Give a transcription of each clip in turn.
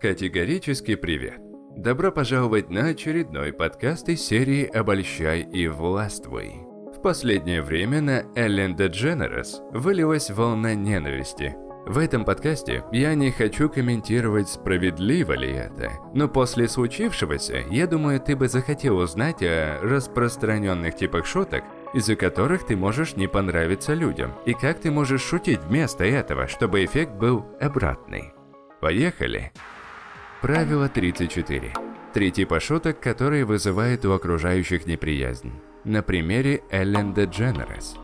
Категорически привет! Добро пожаловать на очередной подкаст из серии «Обольщай и властвуй». В последнее время на Эллен Дедженерес вылилась волна ненависти. В этом подкасте я не хочу комментировать, справедливо ли это, но после случившегося, я думаю, ты бы захотел узнать о распространенных типах шуток, из-за которых ты можешь не понравиться людям, и как ты можешь шутить вместо этого, чтобы эффект был обратный. Поехали! Правило 34. Три типа шуток, которые вызывают у окружающих неприязнь. На примере Эллен Дедженерес.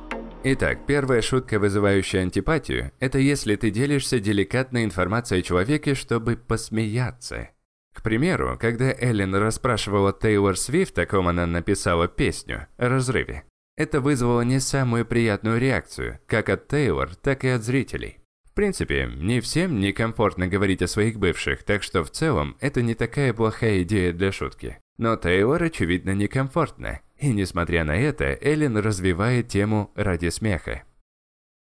Итак, первая шутка, вызывающая антипатию, это если ты делишься деликатной информацией о человеке, чтобы посмеяться. К примеру, когда Эллен расспрашивала Тейлор Свифт, о ком она написала песню, о разрыве, это вызвало не самую приятную реакцию, как от Тейлор, так и от зрителей. В принципе, не всем некомфортно говорить о своих бывших, так что в целом это не такая плохая идея для шутки. Но Тейлор, очевидно, некомфортно, и несмотря на это, Эллен развивает тему ради смеха.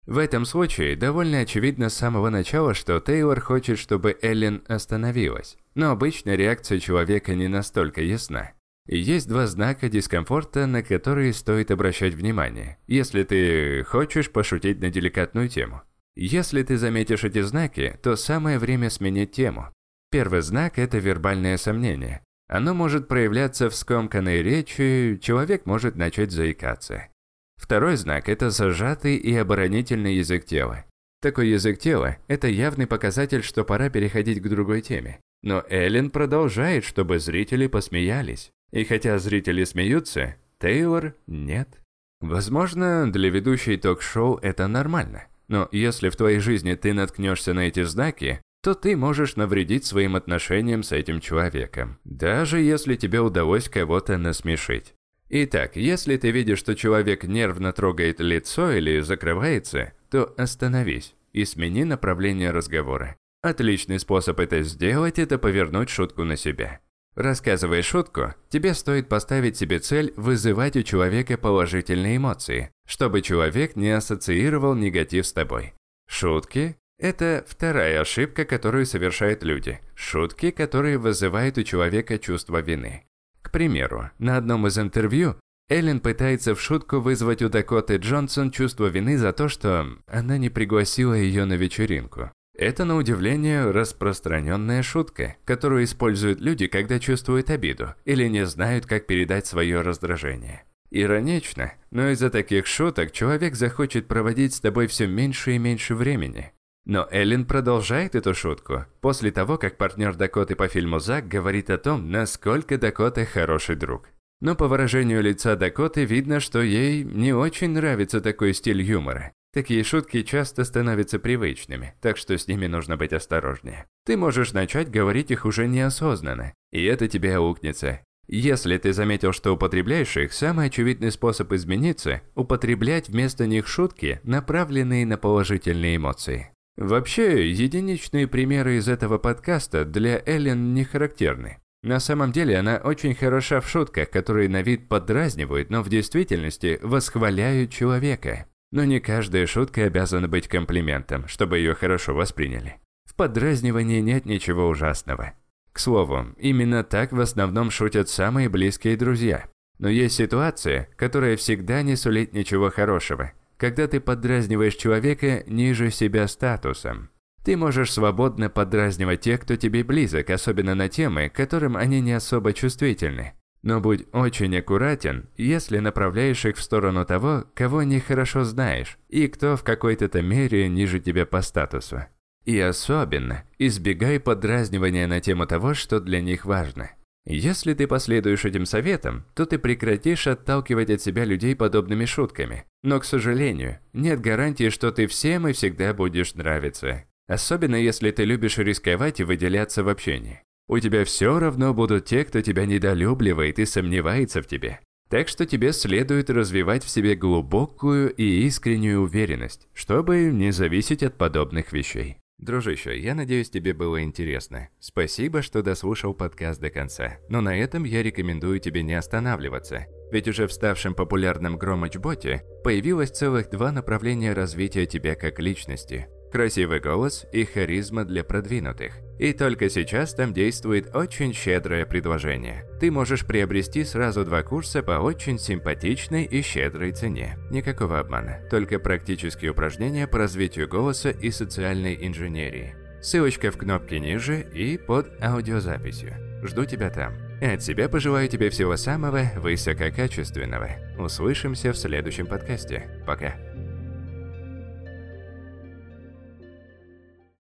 В этом случае довольно очевидно с самого начала, что Тейлор хочет, чтобы Эллен остановилась, но обычно реакция человека не настолько ясна. Есть два знака дискомфорта, на которые стоит обращать внимание, если ты хочешь пошутить на деликатную тему. Если ты заметишь эти знаки, то самое время сменить тему. Первый знак – это вербальное сомнение. Оно может проявляться в скомканной речи, человек может начать заикаться. Второй знак – это зажатый и оборонительный язык тела. Такой язык тела – это явный показатель, что пора переходить к другой теме. Но Эллен продолжает, чтобы зрители посмеялись. И хотя зрители смеются, Тейлор – нет. Возможно, для ведущей ток-шоу это нормально. Но если в твоей жизни ты наткнешься на эти знаки, то ты можешь навредить своим отношениям с этим человеком, даже если тебе удалось кого-то насмешить. Итак, если ты видишь, что человек нервно трогает лицо или закрывается, то остановись и смени направление разговора. Отличный способ это сделать – это повернуть шутку на себя. Рассказывая шутку, тебе стоит поставить себе цель вызывать у человека положительные эмоции, чтобы человек не ассоциировал негатив с тобой. Шутки – это вторая ошибка, которую совершают люди. Шутки, которые вызывают у человека чувство вины. К примеру, на одном из интервью Эллен пытается в шутку вызвать у Дакоты Джонсон чувство вины за то, что она не пригласила ее на вечеринку. Это, на удивление, распространенная шутка, которую используют люди, когда чувствуют обиду или не знают, как передать свое раздражение. Иронично, но из-за таких шуток человек захочет проводить с тобой все меньше и меньше времени. Но Эллен продолжает эту шутку после того, как партнер Дакоты по фильму «Зак» говорит о том, насколько Дакота хороший друг. Но по выражению лица Дакоты видно, что ей не очень нравится такой стиль юмора. Такие шутки часто становятся привычными, так что с ними нужно быть осторожнее. Ты можешь начать говорить их уже неосознанно, и это тебе аукнется. Если ты заметил, что употребляешь их, самый очевидный способ измениться – употреблять вместо них шутки, направленные на положительные эмоции. Вообще, единичные примеры из этого подкаста для Эллен не характерны. На самом деле она очень хороша в шутках, которые на вид подразнивают, но в действительности восхваляют человека. Но не каждая шутка обязана быть комплиментом, чтобы ее хорошо восприняли. В подразнивании нет ничего ужасного. К слову, именно так в основном шутят самые близкие друзья. Но есть ситуация, которая всегда не сулит ничего хорошего, когда ты подразниваешь человека ниже себя статусом. Ты можешь свободно подразнивать тех, кто тебе близок, особенно на темы, которым они не особо чувствительны. Но будь очень аккуратен, если направляешь их в сторону того, кого нехорошо знаешь, и кто в какой-то мере ниже тебя по статусу. И особенно, избегай подразнивания на тему того, что для них важно. Если ты последуешь этим советам, то ты прекратишь отталкивать от себя людей подобными шутками. Но, к сожалению, нет гарантии, что ты всем и всегда будешь нравиться. Особенно если ты любишь рисковать и выделяться в общении. У тебя все равно будут те, кто тебя недолюбливает и сомневается в тебе. Так что тебе следует развивать в себе глубокую и искреннюю уверенность, чтобы не зависеть от подобных вещей. Дружище, я надеюсь, тебе было интересно. Спасибо, что дослушал подкаст до конца. Но на этом я рекомендую тебе не останавливаться. Ведь уже в ставшем популярном Громыч-боте появилось целых два направления развития тебя как личности. Красивый голос и харизма для продвинутых. И только сейчас там действует очень щедрое предложение. Ты можешь приобрести сразу два курса по очень симпатичной и щедрой цене. Никакого обмана, только практические упражнения по развитию голоса и социальной инженерии. Ссылочка в кнопке ниже и под аудиозаписью. Жду тебя там. И от себя пожелаю тебе всего самого высококачественного. Услышимся в следующем подкасте. Пока.